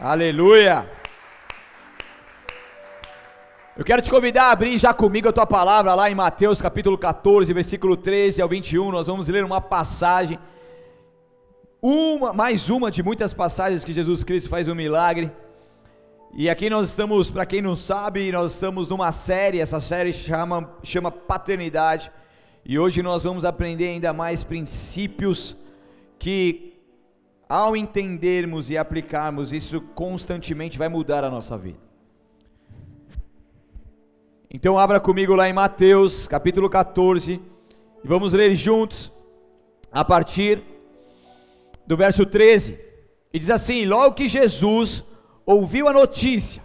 Aleluia! Eu quero te convidar a abrir já comigo a tua palavra lá em Mateus capítulo 14, versículo 13 ao 21. Nós vamos ler uma passagem, uma, mais uma de muitas passagens que Jesus Cristo faz um milagre. E aqui nós estamos, para quem não sabe, nós estamos numa série, essa série chama, chama Paternidade. E hoje nós vamos aprender ainda mais princípios que ao entendermos e aplicarmos isso constantemente, vai mudar a nossa vida. Então, abra comigo lá em Mateus, capítulo 14, e vamos ler juntos, a partir do verso 13. E diz assim: Logo que Jesus ouviu a notícia,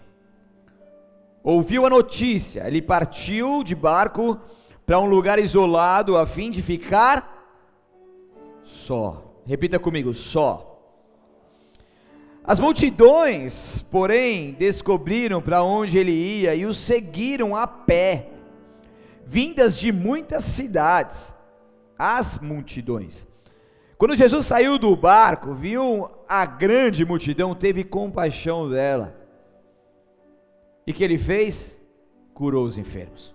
ouviu a notícia, ele partiu de barco para um lugar isolado a fim de ficar só. Repita comigo: só. As multidões, porém, descobriram para onde ele ia e o seguiram a pé, vindas de muitas cidades. As multidões. Quando Jesus saiu do barco, viu a grande multidão, teve compaixão dela. E que ele fez? Curou os enfermos.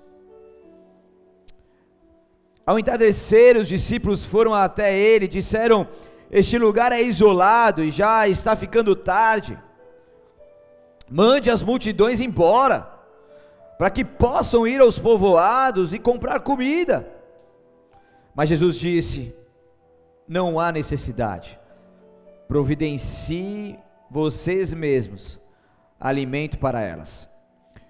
Ao entardecer, os discípulos foram até ele e disseram: este lugar é isolado e já está ficando tarde. Mande as multidões embora, para que possam ir aos povoados e comprar comida. Mas Jesus disse: Não há necessidade, providencie vocês mesmos alimento para elas.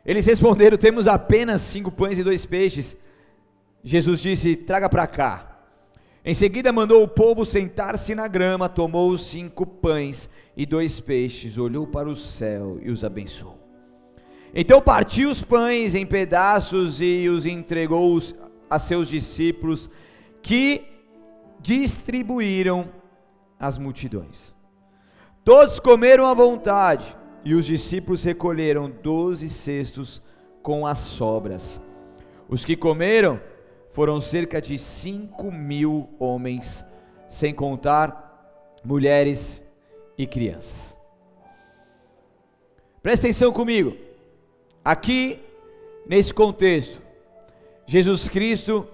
Eles responderam: Temos apenas cinco pães e dois peixes. Jesus disse: Traga para cá. Em seguida mandou o povo sentar-se na grama, tomou os cinco pães e dois peixes, olhou para o céu e os abençoou. Então partiu os pães em pedaços e os entregou a seus discípulos, que distribuíram às multidões. Todos comeram à vontade, e os discípulos recolheram doze cestos com as sobras. Os que comeram foram cerca de 5 mil homens, sem contar mulheres e crianças. Presta atenção comigo. Aqui, nesse contexto, Jesus Cristo,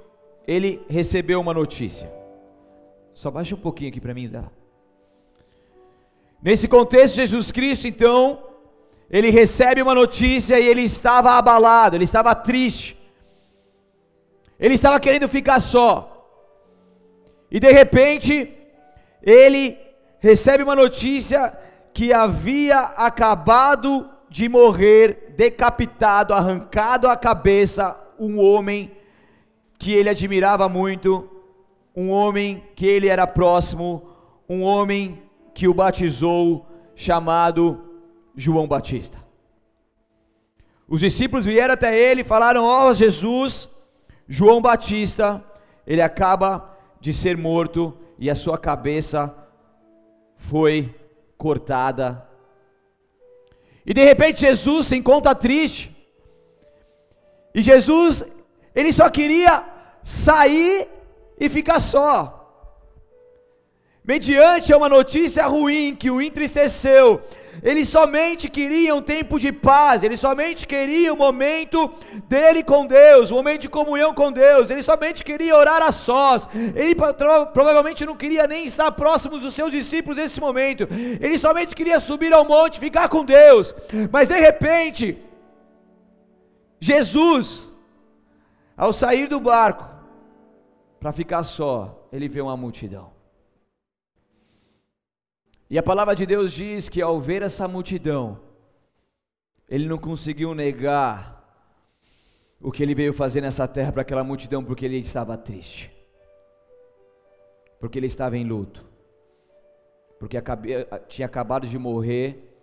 ele recebeu uma notícia. Só baixa um pouquinho aqui para mim, dá. Nesse contexto, Jesus Cristo, então, ele recebe uma notícia e ele estava abalado, ele estava triste. Ele estava querendo ficar só. E de repente, ele recebe uma notícia que havia acabado de morrer, decapitado, arrancado a cabeça, um homem que ele admirava muito, um homem que ele era próximo, um homem que o batizou, chamado João Batista. Os discípulos vieram até ele e falaram: Ó oh, Jesus, João Batista, ele acaba de ser morto e a sua cabeça foi cortada. E de repente Jesus se encontra triste. E Jesus, ele só queria sair e ficar só. Mediante uma notícia ruim que o entristeceu, ele somente queria um tempo de paz, ele somente queria um momento dele com Deus, um momento de comunhão com Deus, ele somente queria orar a sós, ele provavelmente não queria nem estar próximo dos seus discípulos nesse momento, ele somente queria subir ao monte, ficar com Deus, mas de repente, Jesus, ao sair do barco, para ficar só, ele vê uma multidão. E a palavra de Deus diz que ao ver essa multidão, ele não conseguiu negar o que ele veio fazer nessa terra para aquela multidão, porque ele estava triste, porque ele estava em luto, porque tinha acabado de morrer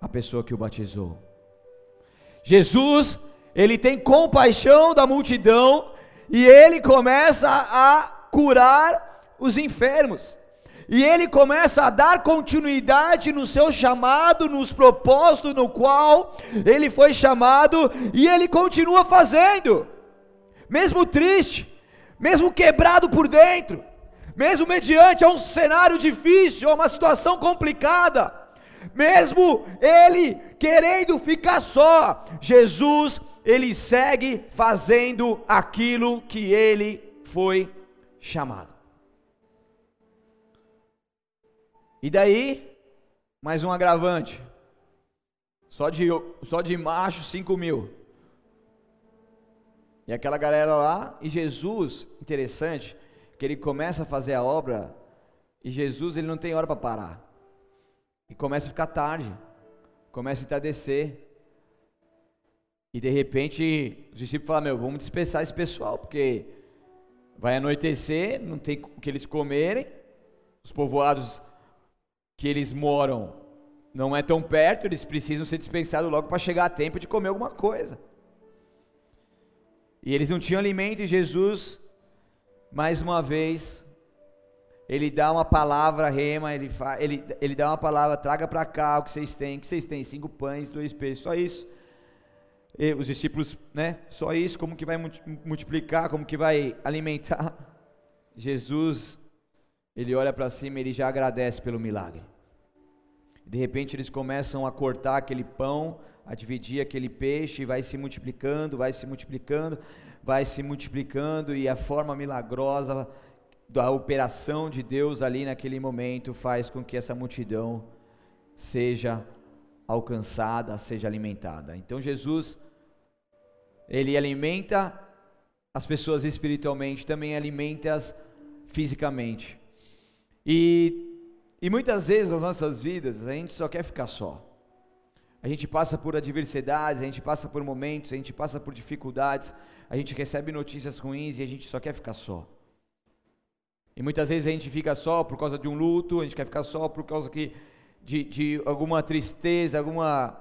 a pessoa que o batizou. Jesus, ele tem compaixão da multidão e ele começa a curar os enfermos. E ele começa a dar continuidade no seu chamado, nos propósitos no qual ele foi chamado, e ele continua fazendo, mesmo triste, mesmo quebrado por dentro, mesmo mediante a um cenário difícil, a uma situação complicada, mesmo ele querendo ficar só, Jesus, ele segue fazendo aquilo que ele foi chamado. E daí, mais um agravante. Só de, só de macho, 5 mil. E aquela galera lá, e Jesus, interessante, que ele começa a fazer a obra, e Jesus ele não tem hora para parar. E começa a ficar tarde, começa a entardecer. E de repente os discípulos falam: Meu, vamos dispersar esse pessoal, porque vai anoitecer, não tem o que eles comerem, os povoados que eles moram não é tão perto, eles precisam ser dispensados logo para chegar a tempo de comer alguma coisa. E eles não tinham alimento, e Jesus, mais uma vez, ele dá uma palavra rema, ele, fa, ele, ele dá uma palavra, traga para cá o que vocês têm, o que vocês têm? Cinco pães, dois peixes, só isso. E os discípulos, né? Só isso, como que vai multiplicar, como que vai alimentar? Jesus ele olha para cima e ele já agradece pelo milagre. De repente eles começam a cortar aquele pão, a dividir aquele peixe, vai se multiplicando, vai se multiplicando, vai se multiplicando, e a forma milagrosa da operação de Deus ali naquele momento faz com que essa multidão seja alcançada, seja alimentada. Então Jesus, ele alimenta as pessoas espiritualmente, também alimenta-as fisicamente. E, e muitas vezes nas nossas vidas a gente só quer ficar só. A gente passa por adversidades, a gente passa por momentos, a gente passa por dificuldades, a gente recebe notícias ruins e a gente só quer ficar só. E muitas vezes a gente fica só por causa de um luto, a gente quer ficar só por causa que, de, de alguma tristeza, alguma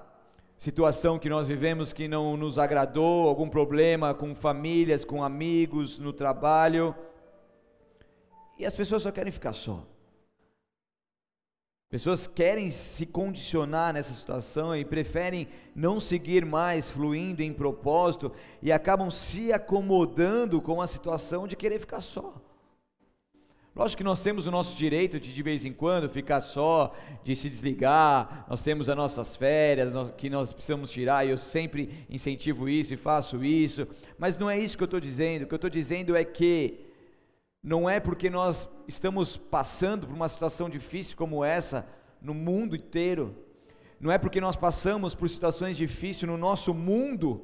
situação que nós vivemos que não nos agradou, algum problema com famílias, com amigos, no trabalho. E as pessoas só querem ficar só. Pessoas querem se condicionar nessa situação e preferem não seguir mais fluindo em propósito e acabam se acomodando com a situação de querer ficar só. Lógico que nós temos o nosso direito de de vez em quando ficar só, de se desligar, nós temos as nossas férias que nós precisamos tirar, e eu sempre incentivo isso e faço isso, mas não é isso que eu estou dizendo, o que eu estou dizendo é que não é porque nós estamos passando por uma situação difícil como essa no mundo inteiro, não é porque nós passamos por situações difíceis no nosso mundo,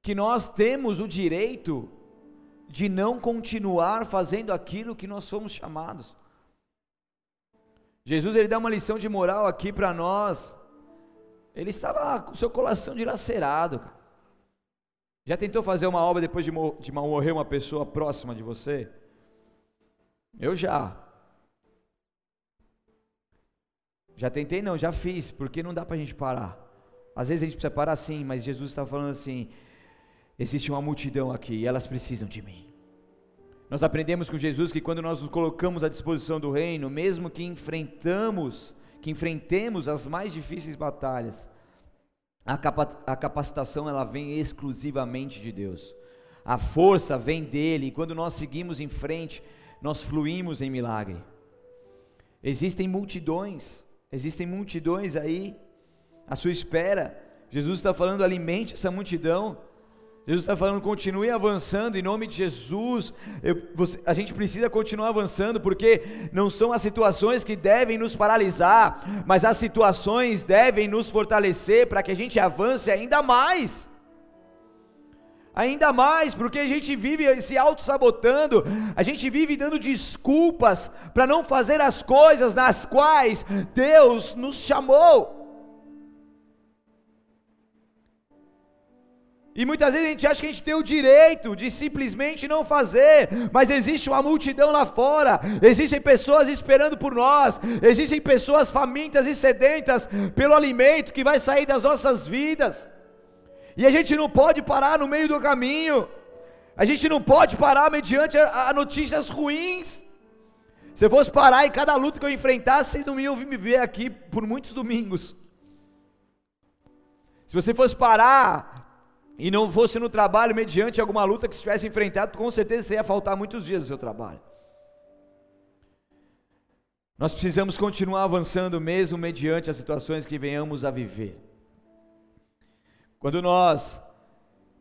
que nós temos o direito de não continuar fazendo aquilo que nós fomos chamados. Jesus ele dá uma lição de moral aqui para nós. Ele estava com o seu coração dilacerado. Cara. Já tentou fazer uma obra depois de, mor de morrer uma pessoa próxima de você? Eu já. Já tentei, não, já fiz, porque não dá para a gente parar. Às vezes a gente precisa parar sim, mas Jesus está falando assim: existe uma multidão aqui e elas precisam de mim. Nós aprendemos com Jesus que quando nós nos colocamos à disposição do reino, mesmo que enfrentamos, que enfrentemos as mais difíceis batalhas, a, capacitação ela vem exclusivamente de Deus. A força vem dele, e quando nós seguimos em frente, nós fluímos em milagre. Existem multidões, existem multidões aí à sua espera. Jesus está falando, alimente essa multidão. Jesus está falando, continue avançando em nome de Jesus. Eu, você, a gente precisa continuar avançando, porque não são as situações que devem nos paralisar, mas as situações devem nos fortalecer para que a gente avance ainda mais. Ainda mais, porque a gente vive se auto-sabotando, a gente vive dando desculpas para não fazer as coisas nas quais Deus nos chamou. E muitas vezes a gente acha que a gente tem o direito de simplesmente não fazer, mas existe uma multidão lá fora, existem pessoas esperando por nós, existem pessoas famintas e sedentas pelo alimento que vai sair das nossas vidas, e a gente não pode parar no meio do caminho, a gente não pode parar mediante a, a notícias ruins. Se eu fosse parar em cada luta que eu enfrentasse, vocês não iam me ver aqui por muitos domingos. Se você fosse parar e não fosse no trabalho mediante alguma luta que estivesse enfrentado, com certeza você ia faltar muitos dias do seu trabalho. Nós precisamos continuar avançando mesmo mediante as situações que venhamos a viver. Quando nós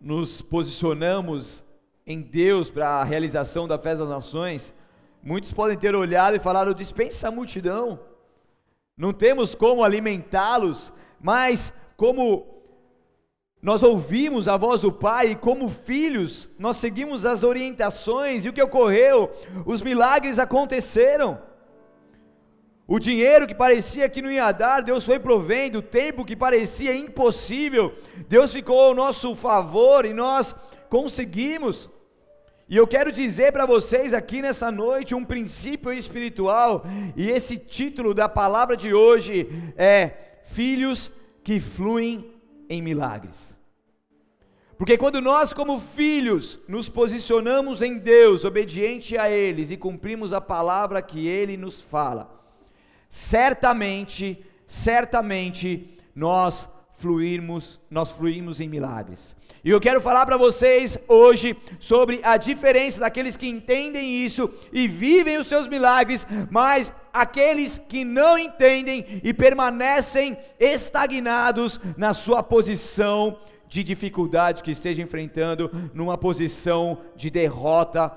nos posicionamos em Deus para a realização da festa das nações, muitos podem ter olhado e falado: dispensa a multidão, não temos como alimentá-los, mas como nós ouvimos a voz do Pai e, como filhos, nós seguimos as orientações e o que ocorreu, os milagres aconteceram. O dinheiro que parecia que não ia dar, Deus foi provendo. O tempo que parecia impossível, Deus ficou ao nosso favor e nós conseguimos. E eu quero dizer para vocês aqui nessa noite um princípio espiritual, e esse título da palavra de hoje é Filhos que fluem em milagres. Porque quando nós, como filhos, nos posicionamos em Deus, obediente a eles e cumprimos a palavra que ele nos fala, certamente, certamente nós fluirmos, nós fluímos em milagres. E eu quero falar para vocês hoje sobre a diferença daqueles que entendem isso e vivem os seus milagres, mas aqueles que não entendem e permanecem estagnados na sua posição de dificuldade que esteja enfrentando, numa posição de derrota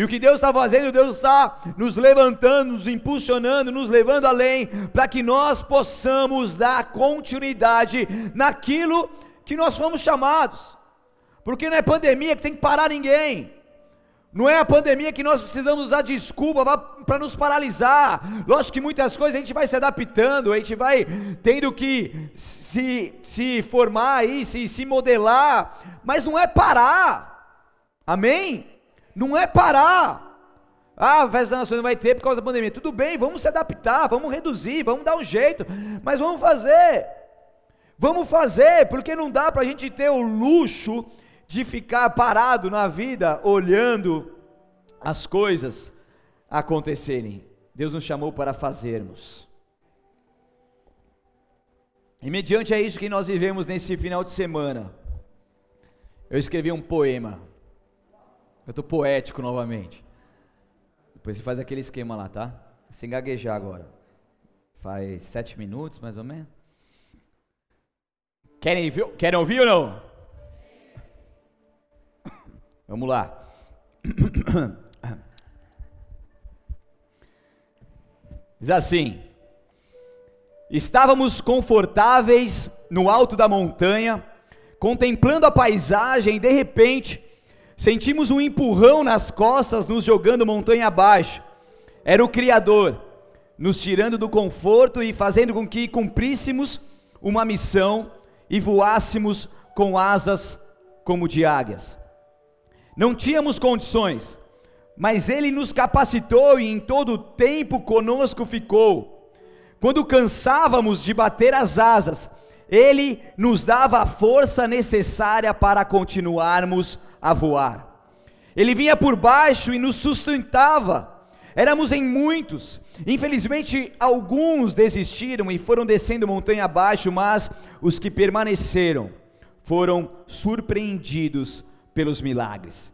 e o que Deus está fazendo, Deus está nos levantando, nos impulsionando, nos levando além, para que nós possamos dar continuidade naquilo que nós fomos chamados. Porque não é pandemia que tem que parar ninguém. Não é a pandemia que nós precisamos usar desculpa para nos paralisar. Lógico que muitas coisas a gente vai se adaptando, a gente vai tendo que se, se formar aí, se, se modelar, mas não é parar. Amém? Não é parar. Ah, a festa das nações não vai ter por causa da pandemia. Tudo bem, vamos se adaptar, vamos reduzir, vamos dar um jeito, mas vamos fazer. Vamos fazer, porque não dá para a gente ter o luxo de ficar parado na vida olhando as coisas acontecerem. Deus nos chamou para fazermos. E mediante a isso que nós vivemos nesse final de semana, eu escrevi um poema. Eu tô poético novamente. Depois você faz aquele esquema lá, tá? Sem gaguejar agora. Faz sete minutos, mais ou menos. Querem, querem ouvir ou não? Vamos lá. Diz assim: Estávamos confortáveis no alto da montanha, contemplando a paisagem, e de repente Sentimos um empurrão nas costas, nos jogando montanha abaixo. Era o Criador, nos tirando do conforto e fazendo com que cumpríssemos uma missão e voássemos com asas como de águias. Não tínhamos condições, mas Ele nos capacitou e em todo o tempo conosco ficou. Quando cansávamos de bater as asas, Ele nos dava a força necessária para continuarmos a voar. Ele vinha por baixo e nos sustentava. Éramos em muitos. Infelizmente, alguns desistiram e foram descendo montanha abaixo, mas os que permaneceram foram surpreendidos pelos milagres.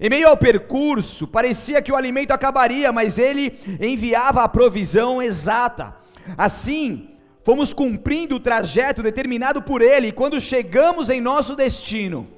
Em meio ao percurso, parecia que o alimento acabaria, mas ele enviava a provisão exata. Assim, fomos cumprindo o trajeto determinado por ele, e quando chegamos em nosso destino,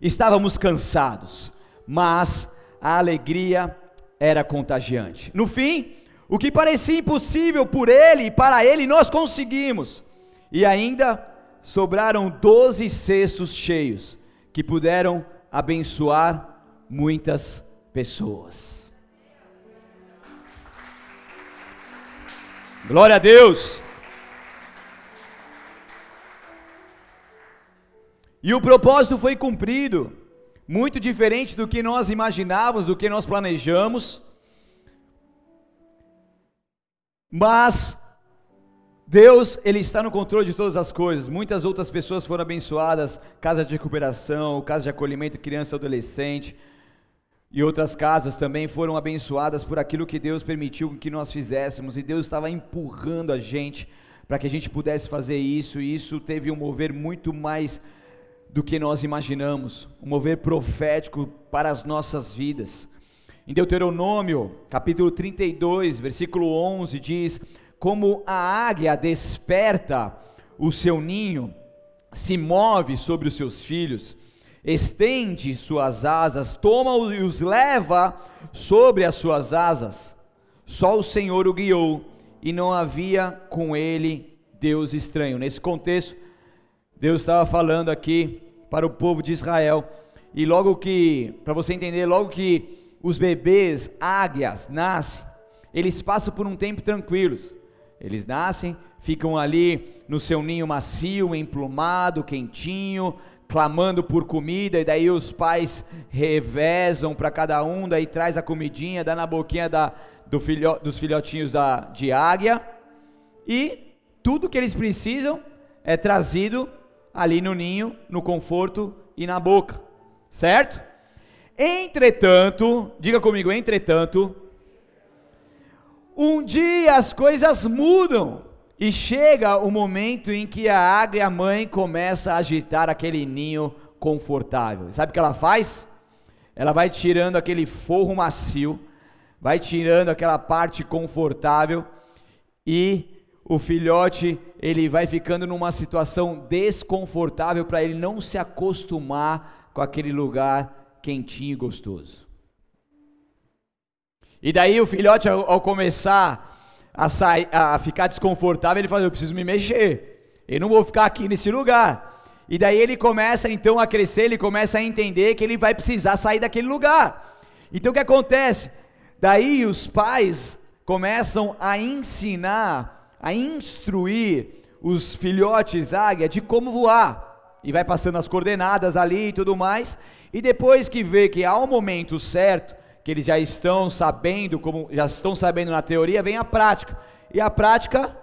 Estávamos cansados, mas a alegria era contagiante. No fim, o que parecia impossível por ele e para ele, nós conseguimos. E ainda sobraram doze cestos cheios que puderam abençoar muitas pessoas. Glória a Deus. E o propósito foi cumprido, muito diferente do que nós imaginávamos, do que nós planejamos. Mas Deus, ele está no controle de todas as coisas. Muitas outras pessoas foram abençoadas, casa de recuperação, casa de acolhimento criança e adolescente, e outras casas também foram abençoadas por aquilo que Deus permitiu que nós fizéssemos, e Deus estava empurrando a gente para que a gente pudesse fazer isso, e isso teve um mover muito mais do que nós imaginamos, um mover profético para as nossas vidas. Em Deuteronômio, capítulo 32, versículo 11, diz: Como a águia desperta o seu ninho, se move sobre os seus filhos, estende suas asas, toma e os leva sobre as suas asas. Só o Senhor o guiou, e não havia com ele Deus estranho. Nesse contexto, Deus estava falando aqui para o povo de Israel. E logo que, para você entender, logo que os bebês águias nascem, eles passam por um tempo tranquilos. Eles nascem, ficam ali no seu ninho macio, emplumado, quentinho, clamando por comida, e daí os pais revezam para cada um, daí traz a comidinha, dá na boquinha da, do filho, dos filhotinhos da, de águia, e tudo que eles precisam é trazido ali no ninho, no conforto e na boca, certo? Entretanto, diga comigo, entretanto, um dia as coisas mudam e chega o momento em que a águia mãe começa a agitar aquele ninho confortável. Sabe o que ela faz? Ela vai tirando aquele forro macio, vai tirando aquela parte confortável e o filhote ele vai ficando numa situação desconfortável para ele não se acostumar com aquele lugar quentinho e gostoso. E daí o filhote ao, ao começar a, sair, a ficar desconfortável, ele fala: Eu preciso me mexer, eu não vou ficar aqui nesse lugar. E daí ele começa então a crescer, ele começa a entender que ele vai precisar sair daquele lugar. Então o que acontece? Daí os pais começam a ensinar, a instruir os filhotes águia de como voar. E vai passando as coordenadas ali e tudo mais. E depois que vê que há um momento certo, que eles já estão sabendo, como já estão sabendo na teoria, vem a prática. E a prática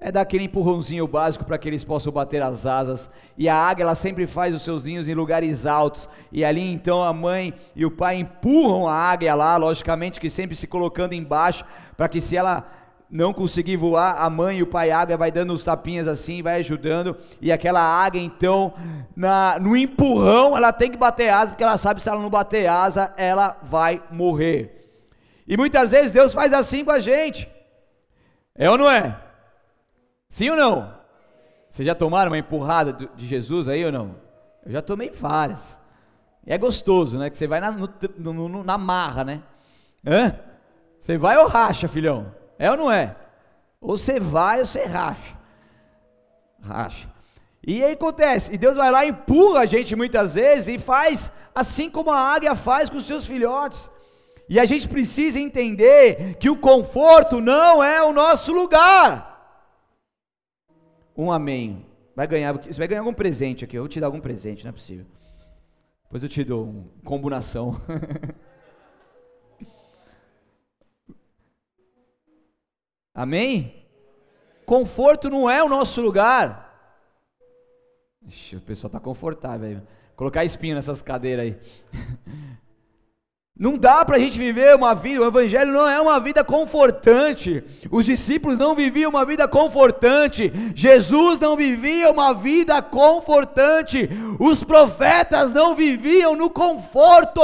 é dar aquele empurrãozinho básico para que eles possam bater as asas. E a águia ela sempre faz os seus ninhos em lugares altos. E ali então a mãe e o pai empurram a águia lá, logicamente que sempre se colocando embaixo, para que se ela não conseguir voar, a mãe e o pai águia vai dando os tapinhas assim, vai ajudando, e aquela águia então, na, no empurrão, ela tem que bater asa, porque ela sabe que se ela não bater asa, ela vai morrer. E muitas vezes Deus faz assim com a gente. É ou não é? Sim ou não? Vocês já tomaram uma empurrada de Jesus aí ou não? Eu já tomei várias. É gostoso, né? Que você vai na, no, no, na marra, né? Hã? Você vai ou racha, filhão? É ou não é? Ou você vai ou você racha. Racha. E aí acontece, e Deus vai lá, empurra a gente muitas vezes e faz assim como a águia faz com os seus filhotes. E a gente precisa entender que o conforto não é o nosso lugar. Um amém. Vai ganhar, você vai ganhar algum presente aqui. Eu vou te dar algum presente, não é possível. Depois eu te dou uma combinação. Amém? Conforto não é o nosso lugar. Ixi, o pessoal está confortável aí. Colocar espinho nessas cadeiras aí. Não dá para a gente viver uma vida, o Evangelho não é uma vida confortante. Os discípulos não viviam uma vida confortante. Jesus não vivia uma vida confortante. Os profetas não viviam no conforto.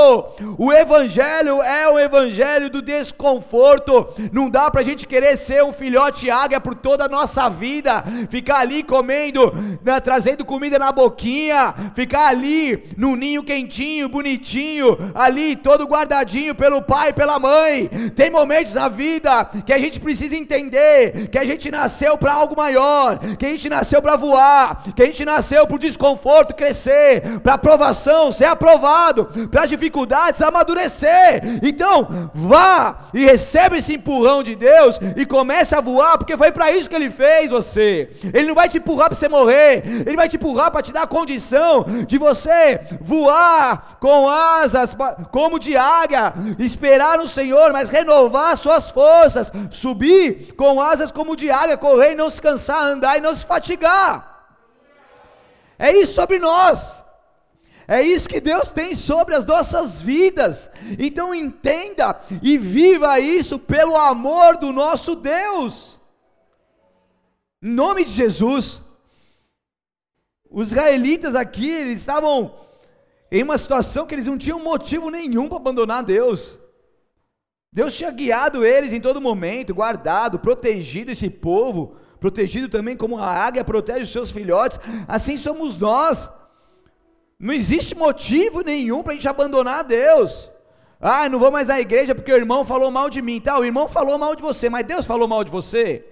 O Evangelho é o Evangelho do desconforto. Não dá para a gente querer ser um filhote águia por toda a nossa vida, ficar ali comendo, né, trazendo comida na boquinha, ficar ali no ninho quentinho, bonitinho, ali todo guardado guardadinho pelo pai e pela mãe. Tem momentos na vida que a gente precisa entender que a gente nasceu para algo maior, que a gente nasceu para voar, que a gente nasceu para o desconforto crescer, para aprovação ser aprovado, para as dificuldades amadurecer. Então, vá e receba esse empurrão de Deus e comece a voar, porque foi para isso que ele fez você. Ele não vai te empurrar para você morrer, ele vai te empurrar para te dar a condição de você voar com asas como de águia, esperar no Senhor, mas renovar suas forças, subir com asas como de águia, correr e não se cansar, andar e não se fatigar. É isso sobre nós. É isso que Deus tem sobre as nossas vidas. Então entenda e viva isso pelo amor do nosso Deus. Em nome de Jesus. Os israelitas aqui, eles estavam em uma situação que eles não tinham motivo nenhum para abandonar Deus. Deus tinha guiado eles em todo momento, guardado, protegido esse povo, protegido também como a águia protege os seus filhotes, assim somos nós. Não existe motivo nenhum para a gente abandonar Deus. Ah, não vou mais na igreja porque o irmão falou mal de mim. Tá, o irmão falou mal de você, mas Deus falou mal de você.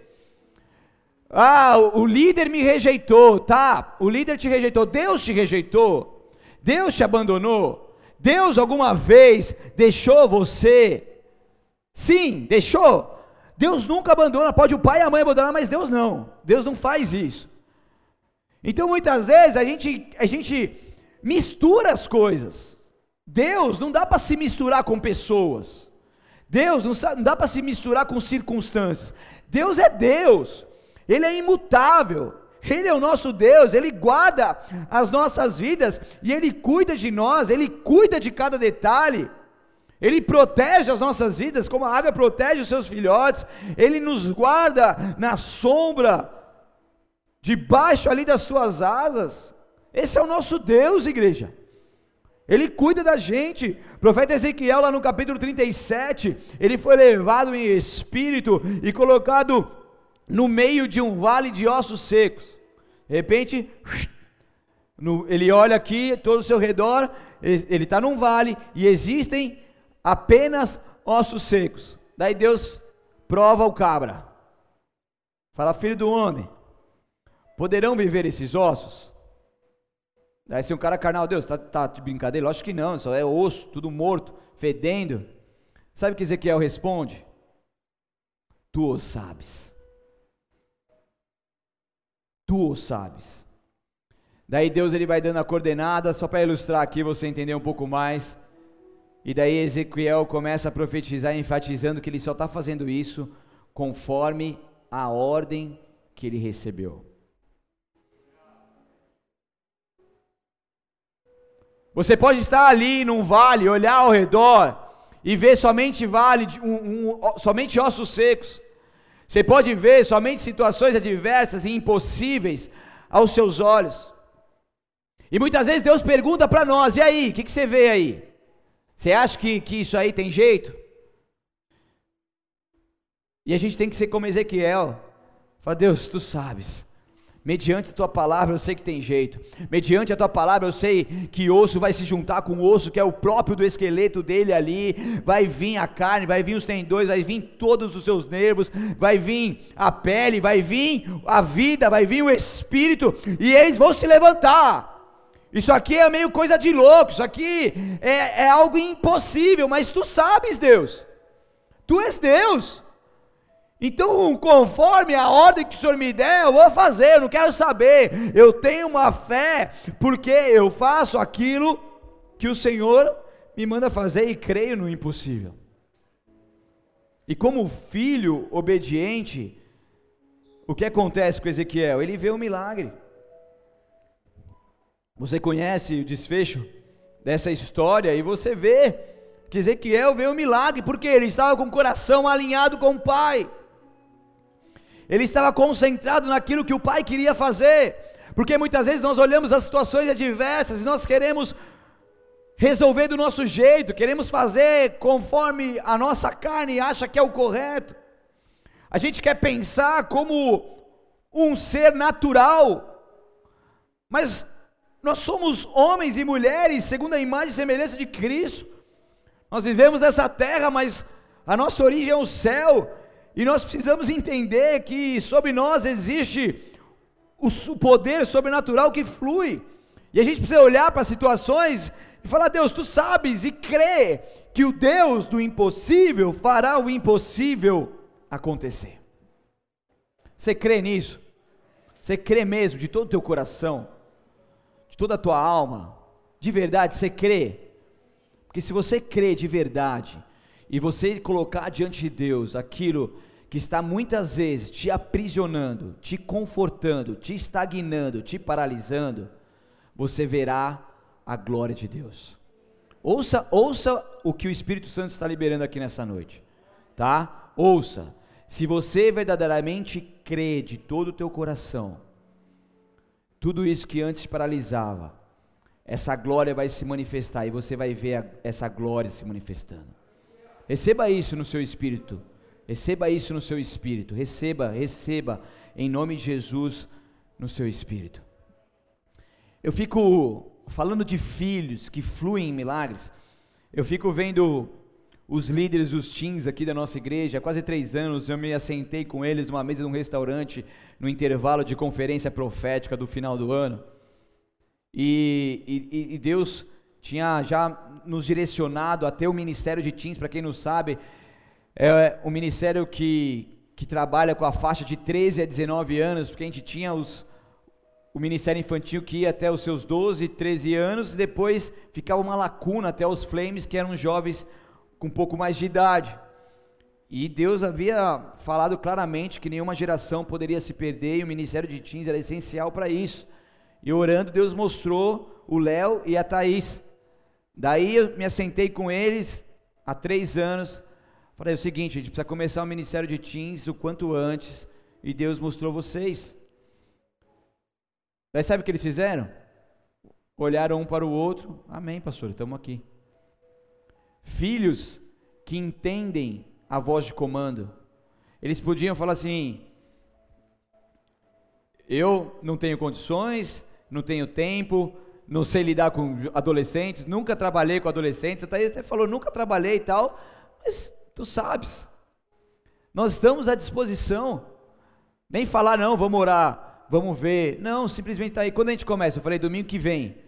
Ah, o líder me rejeitou. Tá, o líder te rejeitou. Deus te rejeitou. Deus te abandonou. Deus alguma vez deixou você? Sim, deixou. Deus nunca abandona. Pode o pai e a mãe abandonar, mas Deus não. Deus não faz isso. Então muitas vezes a gente, a gente mistura as coisas. Deus não dá para se misturar com pessoas. Deus não, não dá para se misturar com circunstâncias. Deus é Deus. Ele é imutável. Ele é o nosso Deus, Ele guarda as nossas vidas e Ele cuida de nós, Ele cuida de cada detalhe. Ele protege as nossas vidas como a água protege os seus filhotes. Ele nos guarda na sombra, debaixo ali das tuas asas. Esse é o nosso Deus, igreja. Ele cuida da gente. Profeta Ezequiel, lá no capítulo 37, ele foi levado em espírito e colocado no meio de um vale de ossos secos. De repente, ele olha aqui, todo o seu redor, ele está num vale e existem apenas ossos secos. Daí Deus prova o cabra. Fala, filho do homem, poderão viver esses ossos? Daí se um cara carnal, Deus, tá, tá de brincadeira? Lógico que não, só é osso, tudo morto, fedendo. Sabe o que Ezequiel responde? Tu o sabes. Tu o sabes. Daí Deus ele vai dando a coordenada, só para ilustrar aqui, você entender um pouco mais. E daí Ezequiel começa a profetizar, enfatizando que ele só está fazendo isso conforme a ordem que ele recebeu. Você pode estar ali num vale, olhar ao redor e ver somente vale, um, um, somente ossos secos. Você pode ver somente situações adversas e impossíveis aos seus olhos. E muitas vezes Deus pergunta para nós: e aí, o que, que, você vê aí? Você acha que, que isso aí tem jeito? E a gente tem que ser como Ezequiel: fala, Deus, tu sabes. Mediante a tua palavra eu sei que tem jeito. Mediante a tua palavra eu sei que osso vai se juntar com osso, que é o próprio do esqueleto dele ali. Vai vir a carne, vai vir os tendões, vai vir todos os seus nervos, vai vir a pele, vai vir a vida, vai vir o espírito, e eles vão se levantar. Isso aqui é meio coisa de louco, isso aqui é, é algo impossível, mas tu sabes, Deus. Tu és Deus. Então, conforme a ordem que o Senhor me der, eu vou fazer, eu não quero saber. Eu tenho uma fé, porque eu faço aquilo que o Senhor me manda fazer e creio no impossível. E como filho obediente, o que acontece com Ezequiel? Ele vê um milagre. Você conhece o desfecho dessa história e você vê que Ezequiel vê um milagre, porque ele estava com o coração alinhado com o pai ele estava concentrado naquilo que o pai queria fazer, porque muitas vezes nós olhamos as situações adversas e nós queremos resolver do nosso jeito, queremos fazer conforme a nossa carne acha que é o correto. A gente quer pensar como um ser natural, mas nós somos homens e mulheres segundo a imagem e semelhança de Cristo. Nós vivemos nessa terra, mas a nossa origem é o céu. E nós precisamos entender que sobre nós existe o poder sobrenatural que flui. E a gente precisa olhar para situações e falar: Deus, tu sabes, e crer que o Deus do impossível fará o impossível acontecer. Você crê nisso? Você crê mesmo de todo o teu coração, de toda a tua alma, de verdade, você crê? Porque se você crê de verdade, e você colocar diante de Deus aquilo que está muitas vezes te aprisionando, te confortando, te estagnando, te paralisando, você verá a glória de Deus. Ouça, ouça o que o Espírito Santo está liberando aqui nessa noite, tá? Ouça. Se você verdadeiramente crê de todo o teu coração, tudo isso que antes paralisava, essa glória vai se manifestar e você vai ver essa glória se manifestando. Receba isso no seu espírito. Receba isso no seu espírito. Receba, receba em nome de Jesus no seu espírito. Eu fico falando de filhos que fluem em milagres. Eu fico vendo os líderes, os teens aqui da nossa igreja. Há quase três anos eu me assentei com eles numa mesa de um restaurante no intervalo de conferência profética do final do ano. E, e, e Deus tinha já nos direcionado até o ministério de teens, para quem não sabe, é o ministério que, que trabalha com a faixa de 13 a 19 anos, porque a gente tinha os, o ministério infantil que ia até os seus 12, 13 anos, e depois ficava uma lacuna até os flames, que eram jovens com um pouco mais de idade. E Deus havia falado claramente que nenhuma geração poderia se perder, e o ministério de teens era essencial para isso. E orando, Deus mostrou o Léo e a Thaís. Daí eu me assentei com eles há três anos. Falei o seguinte: a gente precisa começar o ministério de teens o quanto antes. E Deus mostrou vocês. Daí sabe o que eles fizeram? Olharam um para o outro. Amém, pastor, estamos aqui. Filhos que entendem a voz de comando. Eles podiam falar assim: eu não tenho condições, não tenho tempo, não sei lidar com adolescentes, nunca trabalhei com adolescentes. Até até falou, nunca trabalhei e tal, mas tu sabes. Nós estamos à disposição. Nem falar, não, vamos orar, vamos ver. Não, simplesmente tá aí. Quando a gente começa, eu falei, domingo que vem.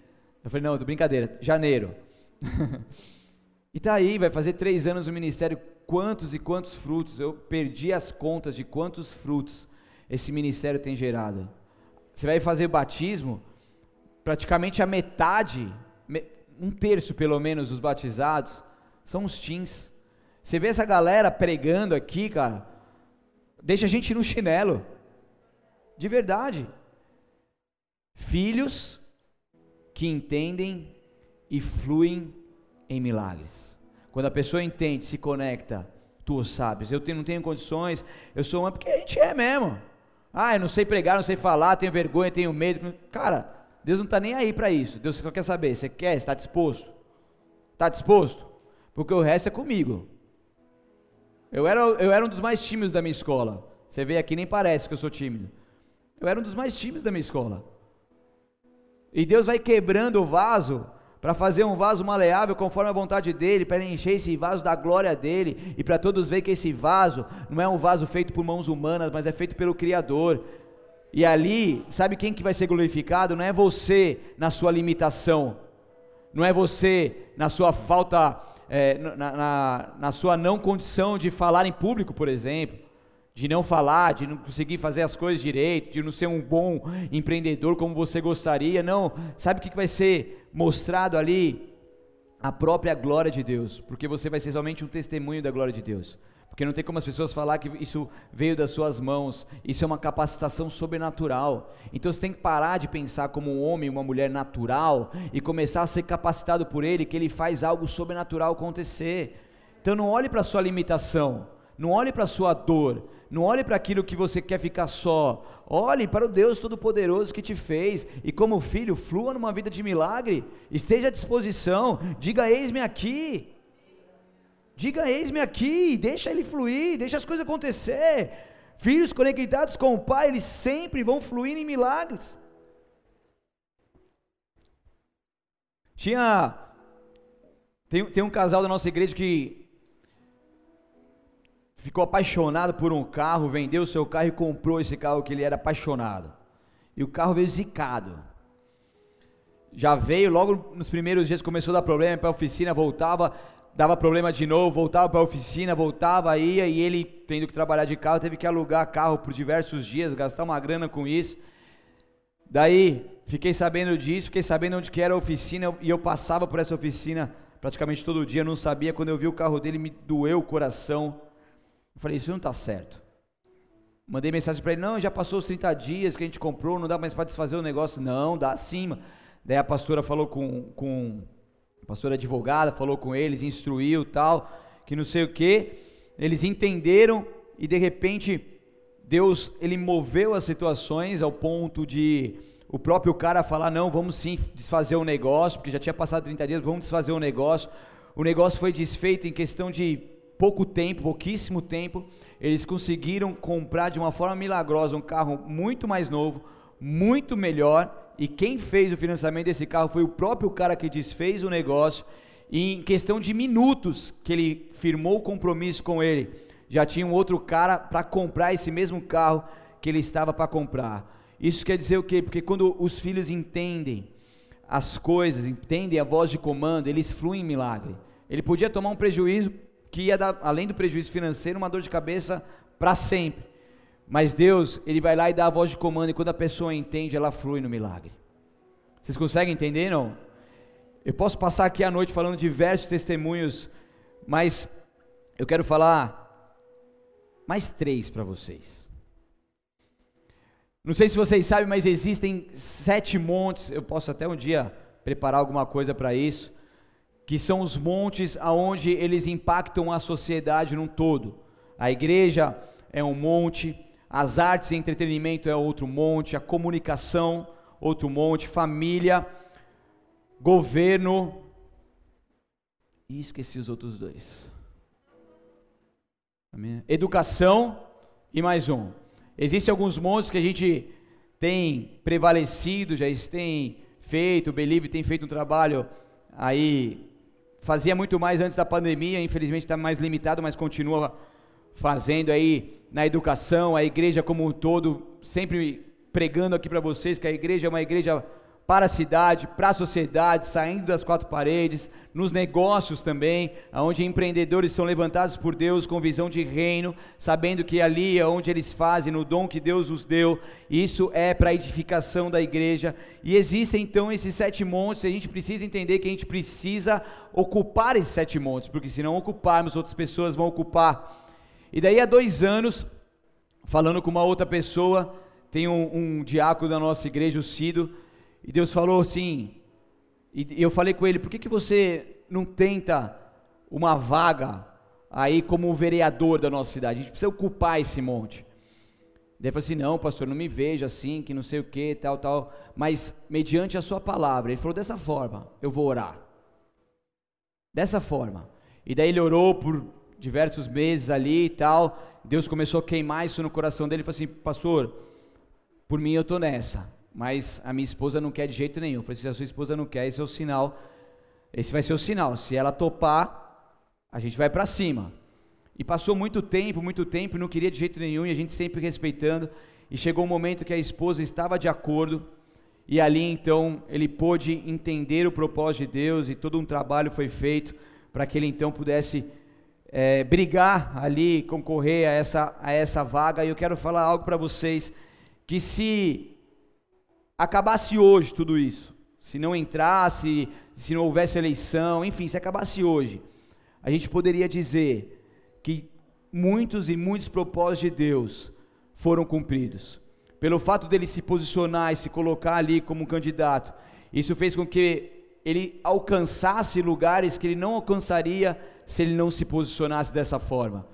Eu falei, não, brincadeira, janeiro. e tá aí, vai fazer três anos o ministério. Quantos e quantos frutos? Eu perdi as contas de quantos frutos esse ministério tem gerado. Você vai fazer batismo, praticamente a metade, um terço pelo menos dos batizados, são os teens. Você vê essa galera pregando aqui, cara, deixa a gente no chinelo, de verdade. Filhos que entendem e fluem em milagres. Quando a pessoa entende, se conecta, tu sabes, eu não tenho condições, eu sou uma, porque a gente é mesmo. Ah, eu não sei pregar, não sei falar, tenho vergonha, tenho medo. Cara, Deus não está nem aí para isso. Deus só quer saber, você quer, está disposto? Está disposto? Porque o resto é comigo. Eu era, eu era um dos mais tímidos da minha escola. Você vê aqui, nem parece que eu sou tímido. Eu era um dos mais tímidos da minha escola. E Deus vai quebrando o vaso para fazer um vaso maleável conforme a vontade dele, para encher esse vaso da glória dele, e para todos verem que esse vaso não é um vaso feito por mãos humanas, mas é feito pelo Criador. E ali, sabe quem que vai ser glorificado? Não é você na sua limitação, não é você na sua falta, é, na, na, na sua não condição de falar em público, por exemplo, de não falar, de não conseguir fazer as coisas direito, de não ser um bom empreendedor como você gostaria. Não, sabe o que vai ser mostrado ali? A própria glória de Deus, porque você vai ser somente um testemunho da glória de Deus. Porque não tem como as pessoas falar que isso veio das suas mãos, isso é uma capacitação sobrenatural. Então você tem que parar de pensar como um homem, uma mulher natural e começar a ser capacitado por ele, que ele faz algo sobrenatural acontecer. Então não olhe para a sua limitação, não olhe para a sua dor, não olhe para aquilo que você quer ficar só. Olhe para o Deus Todo-Poderoso que te fez. E como filho, flua numa vida de milagre. Esteja à disposição. Diga: Eis-me aqui. Diga: Eis-me aqui, deixa ele fluir, deixa as coisas acontecer. Filhos conectados com o Pai, eles sempre vão fluir em milagres. Tinha. Tem, tem um casal da nossa igreja que ficou apaixonado por um carro, vendeu o seu carro e comprou esse carro que ele era apaixonado. E o carro veio zicado. Já veio, logo nos primeiros dias começou a dar problema para a oficina, voltava, dava problema de novo, voltava para a oficina, voltava, ia, e ele, tendo que trabalhar de carro, teve que alugar carro por diversos dias, gastar uma grana com isso. Daí, fiquei sabendo disso, fiquei sabendo onde que era a oficina, e eu passava por essa oficina praticamente todo dia, não sabia, quando eu vi o carro dele, me doeu o coração. Eu falei, isso não está certo. Mandei mensagem para ele, não, já passou os 30 dias que a gente comprou, não dá mais para desfazer o negócio. Não, dá sim. Daí a pastora falou com, com a pastora advogada falou com eles, instruiu tal, que não sei o que. Eles entenderam e de repente Deus ele moveu as situações ao ponto de o próprio cara falar: não, vamos sim desfazer o negócio, porque já tinha passado 30 dias, vamos desfazer o negócio. O negócio foi desfeito em questão de pouco tempo, pouquíssimo tempo. Eles conseguiram comprar de uma forma milagrosa um carro muito mais novo, muito melhor. E quem fez o financiamento desse carro foi o próprio cara que desfez o negócio. E em questão de minutos que ele firmou o compromisso com ele, já tinha um outro cara para comprar esse mesmo carro que ele estava para comprar. Isso quer dizer o quê? Porque quando os filhos entendem as coisas, entendem a voz de comando, eles fluem em milagre. Ele podia tomar um prejuízo que ia dar, além do prejuízo financeiro, uma dor de cabeça para sempre. Mas Deus, Ele vai lá e dá a voz de comando, e quando a pessoa entende, ela flui no milagre. Vocês conseguem entender, não? Eu posso passar aqui a noite falando diversos testemunhos, mas eu quero falar mais três para vocês. Não sei se vocês sabem, mas existem sete montes. Eu posso até um dia preparar alguma coisa para isso, que são os montes aonde eles impactam a sociedade num todo. A igreja é um monte, as artes e entretenimento é outro monte, a comunicação outro monte, família, governo e esqueci os outros dois. Educação e mais um. Existem alguns montes que a gente tem prevalecido, já tem feito, o Believe tem feito um trabalho aí, fazia muito mais antes da pandemia, infelizmente está mais limitado, mas continua fazendo aí na educação, a igreja como um todo, sempre pregando aqui para vocês que a igreja é uma igreja para a cidade, para a sociedade, saindo das quatro paredes, nos negócios também, onde empreendedores são levantados por Deus com visão de reino, sabendo que ali é onde eles fazem, no dom que Deus os deu, isso é para a edificação da igreja. E existem então esses sete montes, e a gente precisa entender que a gente precisa ocupar esses sete montes, porque se não ocuparmos, outras pessoas vão ocupar. E daí há dois anos, falando com uma outra pessoa, tem um, um diácono da nossa igreja, o Cido, e Deus falou assim, e eu falei com ele, por que, que você não tenta uma vaga aí como vereador da nossa cidade? A gente precisa ocupar esse monte. Daí ele falou assim, não pastor, não me vejo assim, que não sei o que, tal, tal, mas mediante a sua palavra, ele falou dessa forma, eu vou orar. Dessa forma. E daí ele orou por diversos meses ali e tal, Deus começou a queimar isso no coração dele, ele falou assim, pastor, por mim eu estou nessa, mas a minha esposa não quer de jeito nenhum. Eu falei, se a sua esposa não quer, esse é o sinal. Esse vai ser o sinal. Se ela topar, a gente vai para cima. E passou muito tempo, muito tempo, não queria de jeito nenhum, e a gente sempre respeitando. E chegou um momento que a esposa estava de acordo, e ali então ele pôde entender o propósito de Deus, e todo um trabalho foi feito para que ele então pudesse é, brigar ali, concorrer a essa, a essa vaga. E eu quero falar algo para vocês: que se acabasse hoje tudo isso, se não entrasse, se não houvesse eleição, enfim, se acabasse hoje, a gente poderia dizer que muitos e muitos propósitos de Deus foram cumpridos. Pelo fato dele se posicionar e se colocar ali como candidato, isso fez com que ele alcançasse lugares que ele não alcançaria se ele não se posicionasse dessa forma.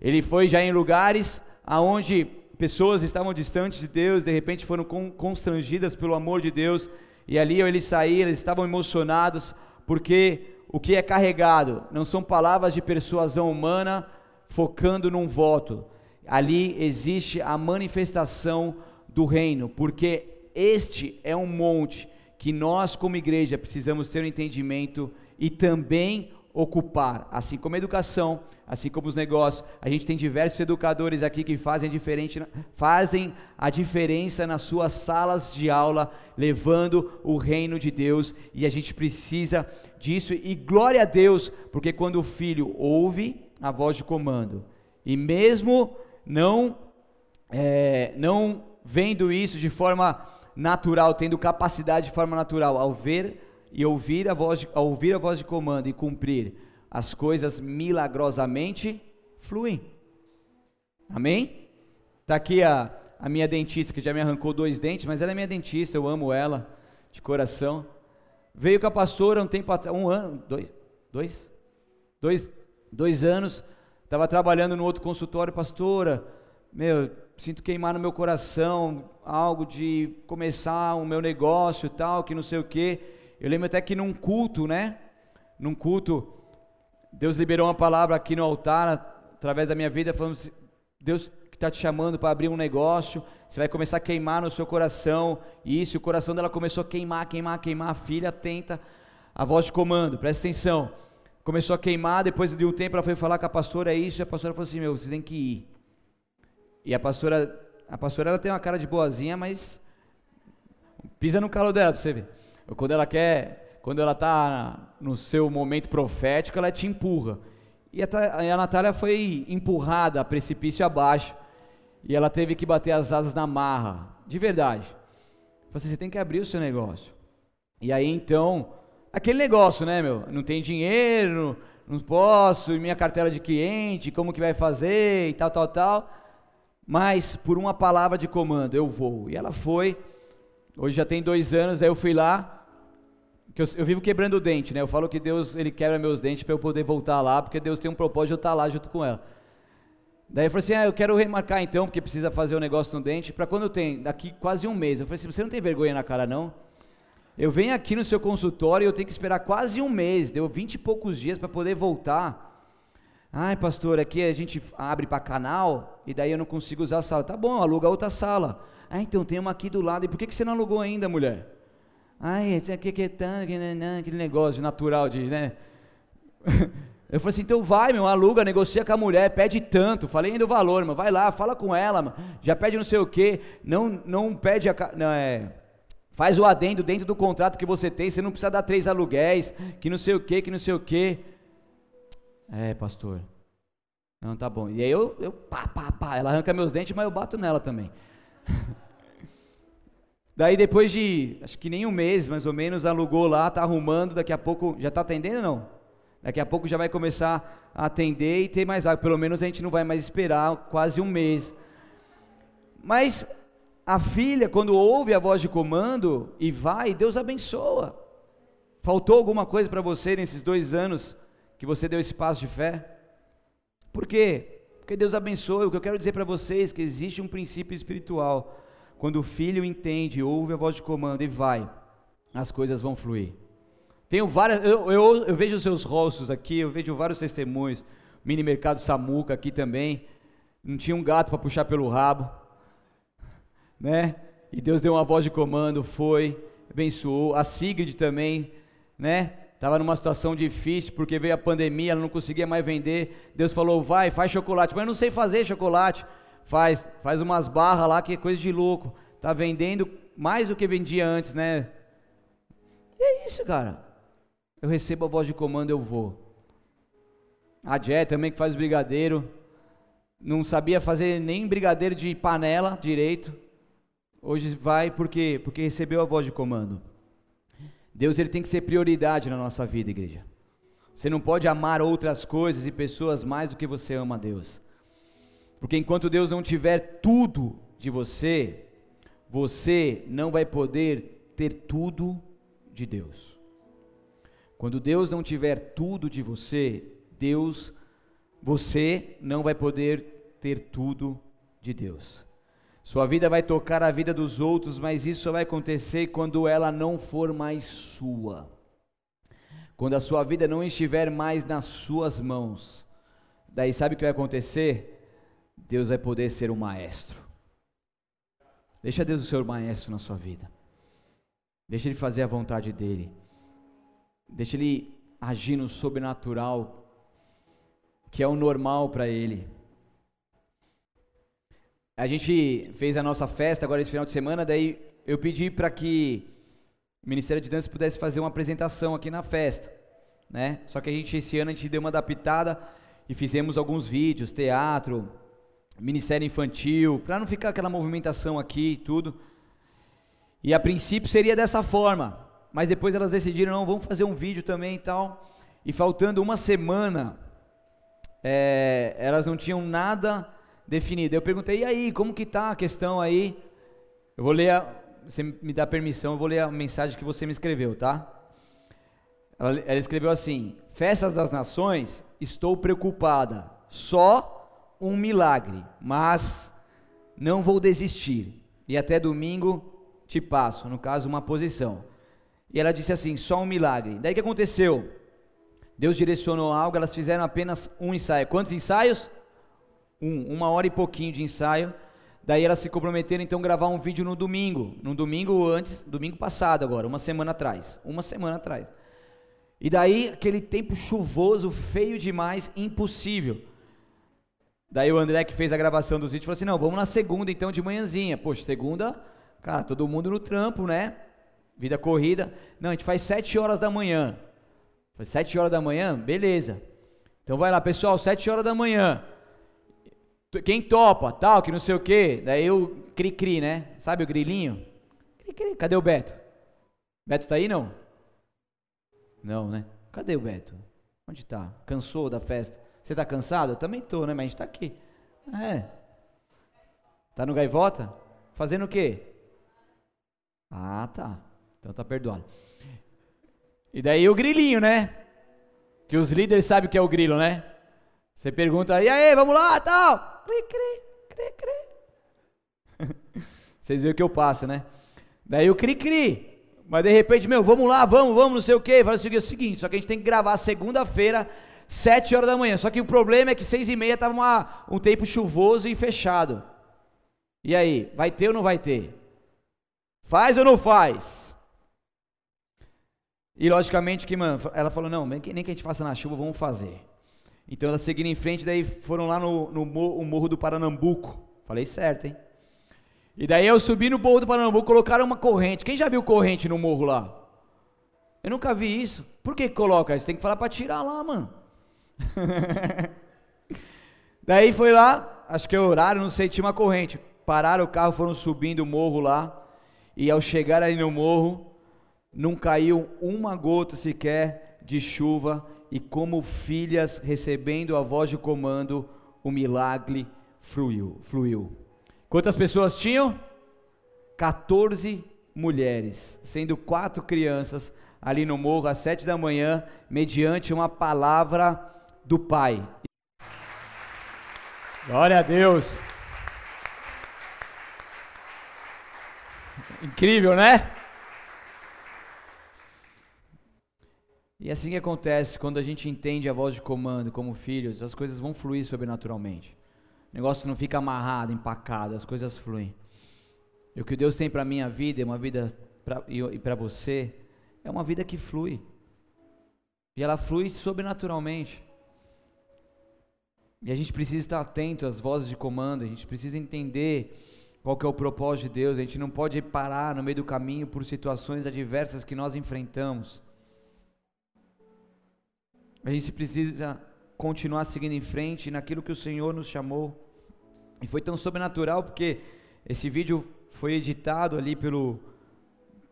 Ele foi já em lugares aonde pessoas estavam distantes de Deus, de repente foram constrangidas pelo amor de Deus, e ali eles saíram, eles estavam emocionados, porque o que é carregado não são palavras de persuasão humana focando num voto, ali existe a manifestação do reino, porque este é um monte que nós, como igreja, precisamos ter um entendimento e também ocupar, assim como a educação, assim como os negócios. A gente tem diversos educadores aqui que fazem, diferente, fazem a diferença nas suas salas de aula, levando o reino de Deus, e a gente precisa disso. E glória a Deus, porque quando o filho ouve a voz de comando, e mesmo não, é, não vendo isso de forma natural, tendo capacidade de forma natural, ao ver e ouvir a voz de, ouvir a voz de comando e cumprir, as coisas milagrosamente fluem. Amém? Está aqui a, a minha dentista que já me arrancou dois dentes, mas ela é minha dentista, eu amo ela de coração. Veio com a pastora um tempo atrás, um ano, dois, dois, dois, dois anos, estava trabalhando no outro consultório, pastora, meu, sinto queimar no meu coração algo de começar o meu negócio e tal, que não sei o quê. Eu lembro até que num culto, né? Num culto, Deus liberou uma palavra aqui no altar, através da minha vida, falando Deus está te chamando para abrir um negócio, você vai começar a queimar no seu coração, e isso, o coração dela começou a queimar, queimar, queimar, a filha atenta, a voz de comando, presta atenção, começou a queimar, depois de um tempo ela foi falar com a pastora, isso, e a pastora falou assim, meu, você tem que ir, e a pastora, a pastora ela tem uma cara de boazinha, mas pisa no calo dela para você ver, quando ela quer, quando ela está no seu momento profético, ela te empurra, e a, a Natália foi empurrada a precipício abaixo. E ela teve que bater as asas na marra. De verdade. Falei assim, você tem que abrir o seu negócio. E aí então, aquele negócio, né, meu? Não tem dinheiro, não posso, minha cartela de cliente, como que vai fazer e tal, tal, tal. Mas por uma palavra de comando, eu vou. E ela foi. Hoje já tem dois anos, aí eu fui lá que eu, eu, vivo quebrando o dente, né? Eu falo que Deus ele quebra meus dentes para eu poder voltar lá, porque Deus tem um propósito de eu estar lá junto com ela. Daí eu falei assim, ah, eu quero remarcar então, porque precisa fazer um negócio no dente, para quando tenho, daqui quase um mês. Eu falei assim, você não tem vergonha na cara não? Eu venho aqui no seu consultório e eu tenho que esperar quase um mês, deu vinte e poucos dias para poder voltar. Ai, pastor, aqui a gente abre para canal e daí eu não consigo usar a sala. Tá bom, aluga outra sala. Ah, então tem uma aqui do lado. E por que, que você não alugou ainda, mulher? Ai, aqui que aquele negócio natural de, né? Eu falei assim, então vai, meu, aluga, negocia com a mulher, pede tanto. Falei ainda o valor, mano. Vai lá, fala com ela, mano. Já pede não sei o quê. Não, não pede a. Não, é, faz o adendo dentro do contrato que você tem. Você não precisa dar três aluguéis, que não sei o quê, que não sei o quê. É, pastor. Não, tá bom. E aí eu, eu pá, pá, pá. Ela arranca meus dentes, mas eu bato nela também. Daí depois de, acho que nem um mês, mais ou menos, alugou lá, tá arrumando, daqui a pouco, já tá atendendo não? Daqui a pouco já vai começar a atender e ter mais vaga, pelo menos a gente não vai mais esperar quase um mês. Mas a filha, quando ouve a voz de comando e vai, Deus abençoa. Faltou alguma coisa para você nesses dois anos que você deu esse passo de fé? Por quê? Porque Deus abençoa. O que eu quero dizer para vocês é que existe um princípio espiritual quando o filho entende, ouve a voz de comando e vai, as coisas vão fluir. Tenho várias, eu, eu, eu vejo os seus rostos aqui, eu vejo vários testemunhos. Mini Mercado Samuca aqui também. Não tinha um gato para puxar pelo rabo, né? E Deus deu uma voz de comando, foi, abençoou. A Sigrid também, né? Estava numa situação difícil porque veio a pandemia, ela não conseguia mais vender. Deus falou: vai, faz chocolate. Mas eu não sei fazer chocolate faz, faz umas barras lá que é coisa de louco. Tá vendendo mais do que vendia antes, né? E é isso, cara. Eu recebo a voz de comando, eu vou. A Jé também que faz brigadeiro. Não sabia fazer nem brigadeiro de panela direito. Hoje vai porque porque recebeu a voz de comando. Deus ele tem que ser prioridade na nossa vida, igreja. Você não pode amar outras coisas e pessoas mais do que você ama a Deus. Porque enquanto Deus não tiver tudo de você, você não vai poder ter tudo de Deus. Quando Deus não tiver tudo de você, Deus, você não vai poder ter tudo de Deus. Sua vida vai tocar a vida dos outros, mas isso só vai acontecer quando ela não for mais sua. Quando a sua vida não estiver mais nas suas mãos. Daí sabe o que vai acontecer? Deus vai poder ser um maestro. Deixa Deus ser o maestro na sua vida. Deixa Ele fazer a vontade dEle. Deixa Ele agir no sobrenatural, que é o normal para Ele. A gente fez a nossa festa agora esse final de semana, daí eu pedi para que o Ministério de Dança pudesse fazer uma apresentação aqui na festa, né? Só que a gente esse ano a gente deu uma adaptada e fizemos alguns vídeos, teatro, ministério infantil, para não ficar aquela movimentação aqui e tudo. E a princípio seria dessa forma, mas depois elas decidiram, não, vamos fazer um vídeo também e tal. E faltando uma semana, é, elas não tinham nada definido. Eu perguntei, e aí, como que tá a questão aí? Eu vou ler, a, você me dá permissão, eu vou ler a mensagem que você me escreveu, tá? Ela, ela escreveu assim: Festas das Nações, estou preocupada, só um milagre, mas não vou desistir. E até domingo te passo, no caso, uma posição. E ela disse assim: só um milagre. Daí que aconteceu? Deus direcionou algo, elas fizeram apenas um ensaio. Quantos ensaios? Um, uma hora e pouquinho de ensaio. Daí elas se comprometeram então a gravar um vídeo no domingo, no domingo antes, domingo passado agora, uma semana atrás, uma semana atrás. E daí aquele tempo chuvoso, feio demais, impossível. Daí o André que fez a gravação dos vídeos falou assim: "Não, vamos na segunda então de manhãzinha". Poxa, segunda, cara, todo mundo no trampo, né? Vida corrida. Não, a gente faz sete horas da manhã. Foi sete horas da manhã? Beleza. Então vai lá, pessoal, sete horas da manhã. Quem topa, tal, que não sei o quê. Daí eu cri-cri, né? Sabe o grilinho? Cri-cri. Cadê o Beto? Beto tá aí não? Não, né? Cadê o Beto? Onde tá? Cansou da festa? Você tá cansado? Eu também tô, né? Mas a gente tá aqui. É. Tá no gaivota? Fazendo o quê? Ah, tá. Então tá perdoado. E daí o grilinho, né? Que os líderes sabem o que é o grilo, né? Você pergunta, e aí, vamos lá, tal cri, cri, cri, cri. Vocês viram que eu passo, né? Daí o cri, cri. Mas de repente, meu, vamos lá, vamos, vamos, não sei o quê. Fala o seguinte, só que a gente tem que gravar segunda-feira, sete horas da manhã. Só que o problema é que seis e meia estava um tempo chuvoso e fechado. E aí, vai ter ou não vai ter? Faz ou não faz? E logicamente que, mano, ela falou, não, nem que a gente faça na chuva, vamos fazer. Então elas seguiram em frente, daí foram lá no, no morro, morro do Paranambuco. Falei certo, hein? E daí eu subi no morro do Paranambuco, colocaram uma corrente. Quem já viu corrente no morro lá? Eu nunca vi isso. Por que coloca? Você tem que falar para tirar lá, mano. daí foi lá, acho que é horário, não sei, tinha uma corrente. Pararam o carro, foram subindo o morro lá. E ao chegar ali no morro, não caiu uma gota sequer de chuva e como filhas recebendo a voz de comando, o milagre fluiu. fluiu. Quantas pessoas tinham? 14 mulheres, sendo quatro crianças ali no morro às sete da manhã, mediante uma palavra do Pai. Glória a Deus. Incrível, né? E assim que acontece quando a gente entende a voz de comando como filhos, as coisas vão fluir sobrenaturalmente. O negócio não fica amarrado, empacado, as coisas fluem. E o que Deus tem para a minha vida, uma vida pra, e para você, é uma vida que flui. E ela flui sobrenaturalmente. E a gente precisa estar atento às vozes de comando, a gente precisa entender qual que é o propósito de Deus, a gente não pode parar no meio do caminho por situações adversas que nós enfrentamos. A gente precisa continuar seguindo em frente naquilo que o Senhor nos chamou. E foi tão sobrenatural porque esse vídeo foi editado ali pelo,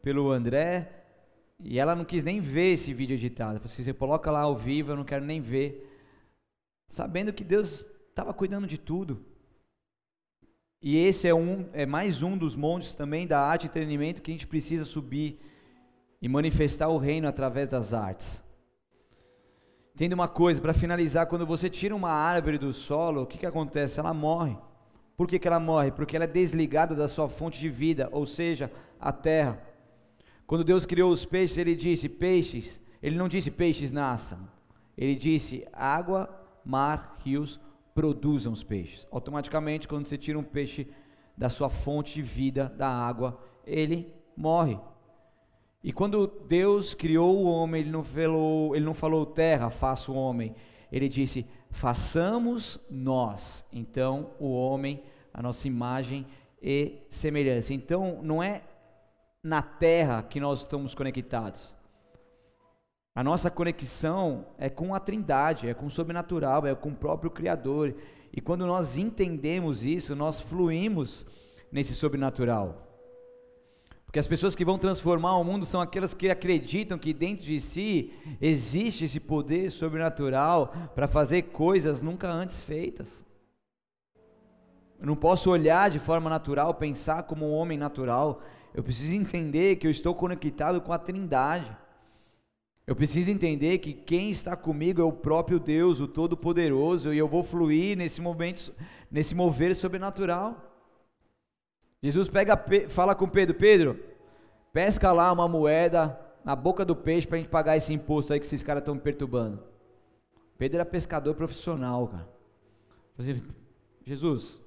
pelo André e ela não quis nem ver esse vídeo editado. Falei assim, você coloca lá ao vivo, eu não quero nem ver. Sabendo que Deus estava cuidando de tudo. E esse é, um, é mais um dos montes também da arte e treinamento que a gente precisa subir e manifestar o reino através das artes. Entenda uma coisa, para finalizar, quando você tira uma árvore do solo, o que, que acontece? Ela morre. Por que, que ela morre? Porque ela é desligada da sua fonte de vida, ou seja, a terra. Quando Deus criou os peixes, Ele disse: peixes, Ele não disse peixes nasçam. Ele disse: água, mar, rios produzam os peixes. Automaticamente, quando você tira um peixe da sua fonte de vida, da água, ele morre. E quando Deus criou o homem, ele não falou, ele não falou terra, faça o homem. Ele disse: façamos nós. Então, o homem, a nossa imagem e semelhança. Então, não é na terra que nós estamos conectados. A nossa conexão é com a Trindade, é com o sobrenatural, é com o próprio Criador. E quando nós entendemos isso, nós fluímos nesse sobrenatural. Porque as pessoas que vão transformar o mundo são aquelas que acreditam que dentro de si existe esse poder sobrenatural para fazer coisas nunca antes feitas. Eu não posso olhar de forma natural, pensar como um homem natural. Eu preciso entender que eu estou conectado com a Trindade. Eu preciso entender que quem está comigo é o próprio Deus, o Todo-Poderoso, e eu vou fluir nesse momento, nesse mover sobrenatural. Jesus pega, fala com Pedro: Pedro, pesca lá uma moeda na boca do peixe para a gente pagar esse imposto aí que esses caras estão me perturbando. Pedro era pescador profissional, cara. Assim, Jesus,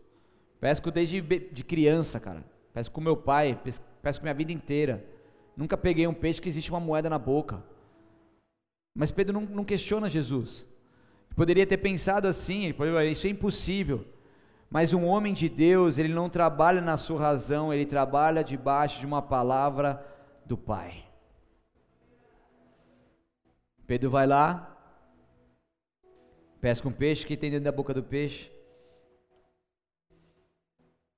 pesco desde de criança, cara. Pesco com meu pai, pesco minha vida inteira. Nunca peguei um peixe que existe uma moeda na boca. Mas Pedro não, não questiona Jesus. Poderia ter pensado assim, poderia, isso é impossível. Mas um homem de Deus, ele não trabalha na sua razão, ele trabalha debaixo de uma palavra do Pai. Pedro vai lá, pesca um peixe, que tem dentro da boca do peixe?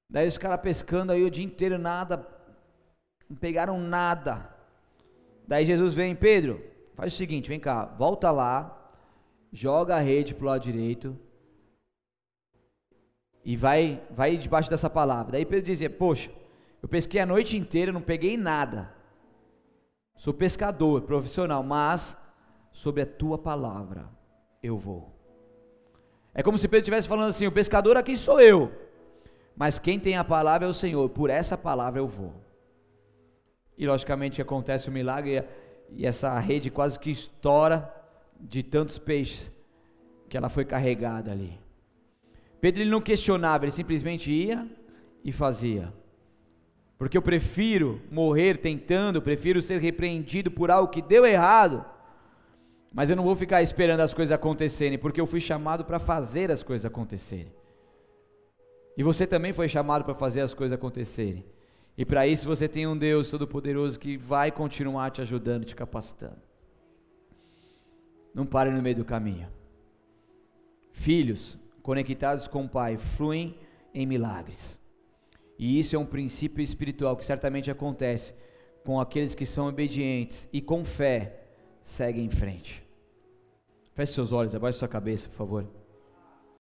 Daí os caras pescando aí o dia inteiro, nada, não pegaram nada. Daí Jesus vem, Pedro, faz o seguinte, vem cá, volta lá, joga a rede pro lado direito e vai, vai debaixo dessa palavra. Daí Pedro dizia, poxa, eu pesquei a noite inteira, não peguei nada. Sou pescador, profissional, mas sobre a tua palavra eu vou. É como se Pedro estivesse falando assim: o pescador aqui sou eu, mas quem tem a palavra é o Senhor, por essa palavra eu vou. E logicamente acontece o milagre e essa rede quase que estoura de tantos peixes que ela foi carregada ali. Pedro ele não questionava, ele simplesmente ia e fazia. Porque eu prefiro morrer tentando, prefiro ser repreendido por algo que deu errado, mas eu não vou ficar esperando as coisas acontecerem, porque eu fui chamado para fazer as coisas acontecerem. E você também foi chamado para fazer as coisas acontecerem. E para isso você tem um Deus Todo-Poderoso que vai continuar te ajudando, te capacitando. Não pare no meio do caminho. Filhos conectados com o Pai fluem em milagres. E isso é um princípio espiritual que certamente acontece com aqueles que são obedientes e com fé segue em frente. Feche seus olhos, abaixe sua cabeça, por favor.